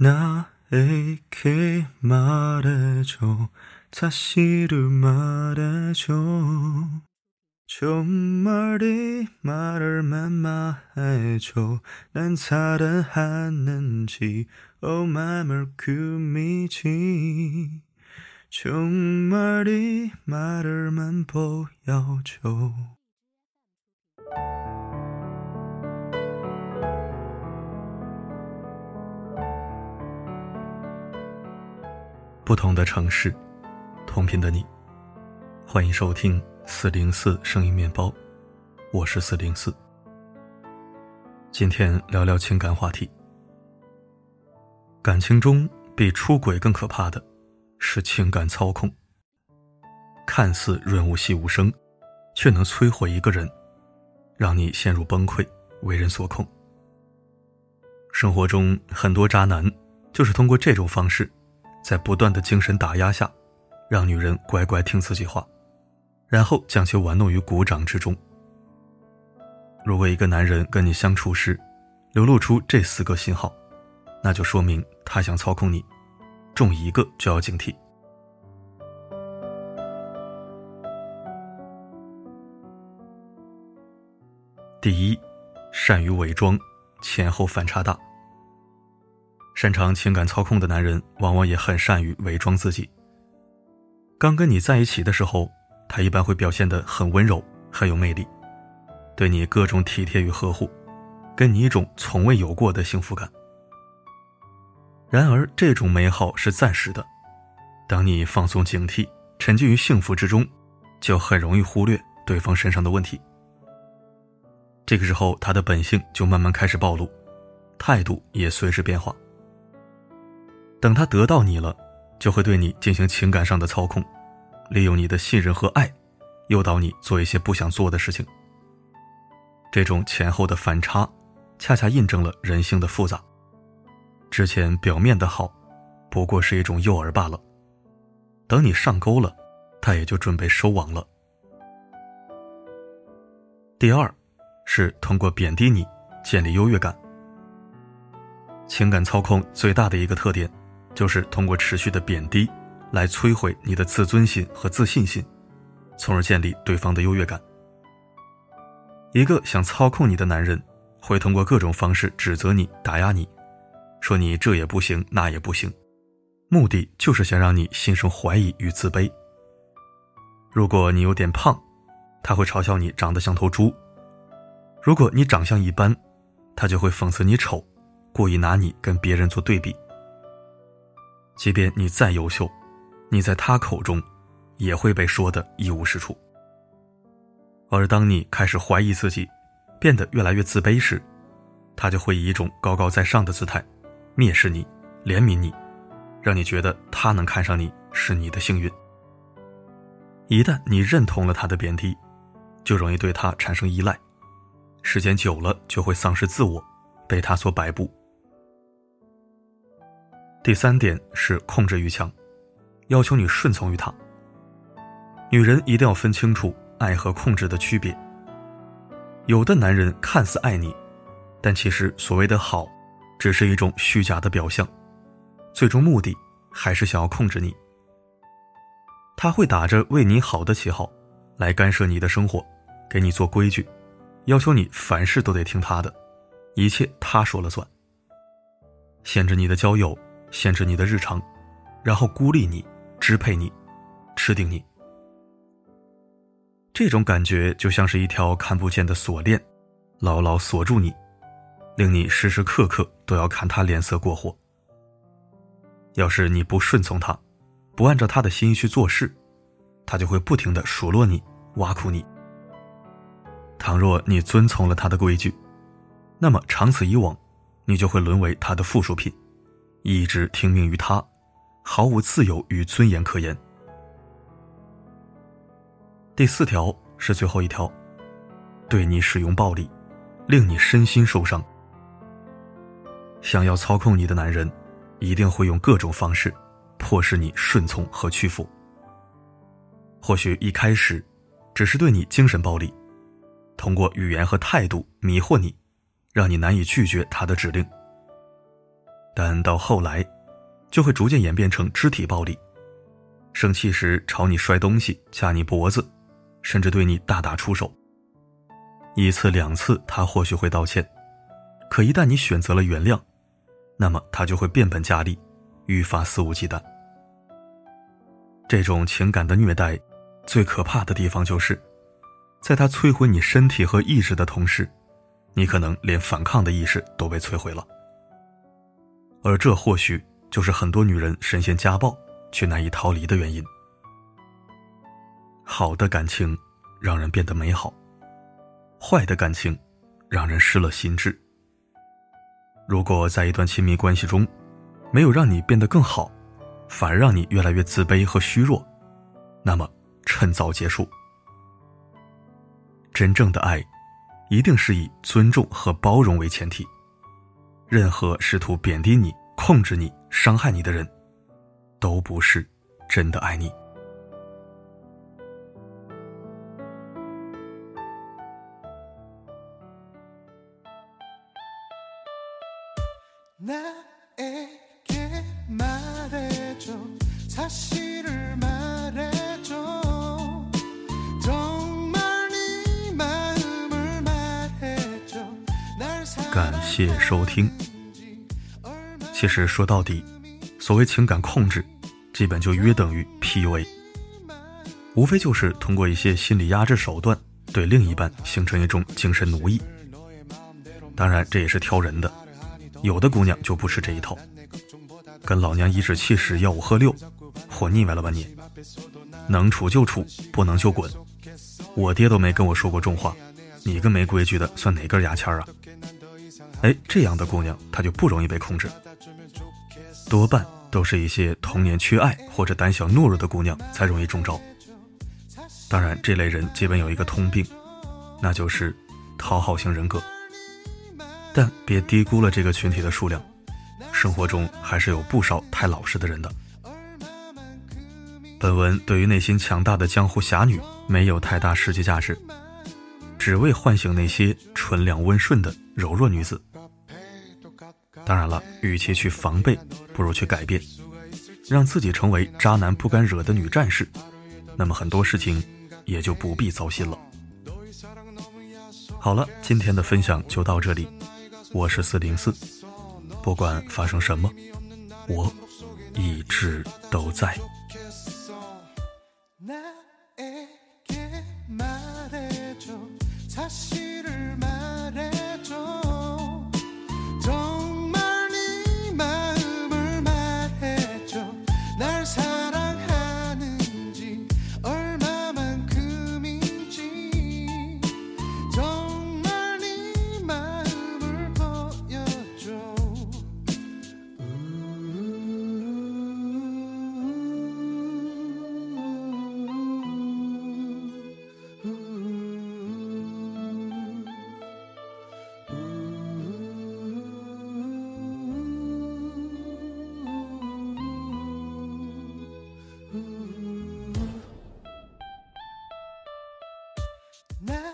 나에게 말해줘. 사실을 말해줘. 정말 이 말을 맘마해줘. 난 사랑하는지 오 맘을 금이지. 정말 이 말을만 보여줘 不同的城市，同频的你，欢迎收听四零四声音面包，我是四零四。今天聊聊情感话题。感情中比出轨更可怕的，是情感操控。看似润物细无声，却能摧毁一个人，让你陷入崩溃，为人所控。生活中很多渣男就是通过这种方式。在不断的精神打压下，让女人乖乖听自己话，然后将其玩弄于股掌之中。如果一个男人跟你相处时，流露出这四个信号，那就说明他想操控你，中一个就要警惕。第一，善于伪装，前后反差大。擅长情感操控的男人，往往也很善于伪装自己。刚跟你在一起的时候，他一般会表现得很温柔，很有魅力，对你各种体贴与呵护，给你一种从未有过的幸福感。然而，这种美好是暂时的，当你放松警惕，沉浸于幸福之中，就很容易忽略对方身上的问题。这个时候，他的本性就慢慢开始暴露，态度也随之变化。等他得到你了，就会对你进行情感上的操控，利用你的信任和爱，诱导你做一些不想做的事情。这种前后的反差，恰恰印证了人性的复杂。之前表面的好，不过是一种诱饵罢了。等你上钩了，他也就准备收网了。第二，是通过贬低你建立优越感。情感操控最大的一个特点。就是通过持续的贬低，来摧毁你的自尊心和自信心，从而建立对方的优越感。一个想操控你的男人，会通过各种方式指责你、打压你，说你这也不行那也不行，目的就是想让你心生怀疑与自卑。如果你有点胖，他会嘲笑你长得像头猪；如果你长相一般，他就会讽刺你丑，故意拿你跟别人做对比。即便你再优秀，你在他口中也会被说的一无是处。而当你开始怀疑自己，变得越来越自卑时，他就会以一种高高在上的姿态，蔑视你，怜悯你，让你觉得他能看上你是你的幸运。一旦你认同了他的贬低，就容易对他产生依赖，时间久了就会丧失自我，被他所摆布。第三点是控制欲强，要求你顺从于他。女人一定要分清楚爱和控制的区别。有的男人看似爱你，但其实所谓的好，只是一种虚假的表象，最终目的还是想要控制你。他会打着为你好的旗号，来干涉你的生活，给你做规矩，要求你凡事都得听他的，一切他说了算，限制你的交友。限制你的日常，然后孤立你，支配你，吃定你。这种感觉就像是一条看不见的锁链，牢牢锁住你，令你时时刻刻都要看他脸色过活。要是你不顺从他，不按照他的心意去做事，他就会不停的数落你，挖苦你。倘若你遵从了他的规矩，那么长此以往，你就会沦为他的附属品。一直听命于他，毫无自由与尊严可言。第四条是最后一条，对你使用暴力，令你身心受伤。想要操控你的男人，一定会用各种方式，迫使你顺从和屈服。或许一开始，只是对你精神暴力，通过语言和态度迷惑你，让你难以拒绝他的指令。但到后来，就会逐渐演变成肢体暴力。生气时朝你摔东西、掐你脖子，甚至对你大打出手。一次两次，他或许会道歉，可一旦你选择了原谅，那么他就会变本加厉，愈发肆无忌惮。这种情感的虐待，最可怕的地方就是，在他摧毁你身体和意志的同时，你可能连反抗的意识都被摧毁了。而这或许就是很多女人深陷家暴却难以逃离的原因。好的感情让人变得美好，坏的感情让人失了心智。如果在一段亲密关系中，没有让你变得更好。反而让你越来越自卑和虚弱，那么趁早结束。真正的爱，一定是以尊重和包容为前提。任何试图贬低你、控制你、伤害你的人，都不是真的爱你。感谢收听。其实说到底，所谓情感控制，基本就约等于 PUA，无非就是通过一些心理压制手段，对另一半形成一种精神奴役。当然，这也是挑人的，有的姑娘就不吃这一套，跟老娘颐指气使、吆五喝六，活腻歪了吧你？能处就处，不能就滚。我爹都没跟我说过重话，你个没规矩的算哪根牙签啊？哎，这样的姑娘她就不容易被控制，多半都是一些童年缺爱或者胆小懦弱的姑娘才容易中招。当然，这类人基本有一个通病，那就是讨好型人格。但别低估了这个群体的数量，生活中还是有不少太老实的人的。本文对于内心强大的江湖侠女没有太大实际价值，只为唤醒那些纯良温顺的柔弱女子。当然了，与其去防备，不如去改变，让自己成为渣男不敢惹的女战士。那么很多事情也就不必糟心了。好了，今天的分享就到这里。我是四零四，不管发生什么，我一直都在。Now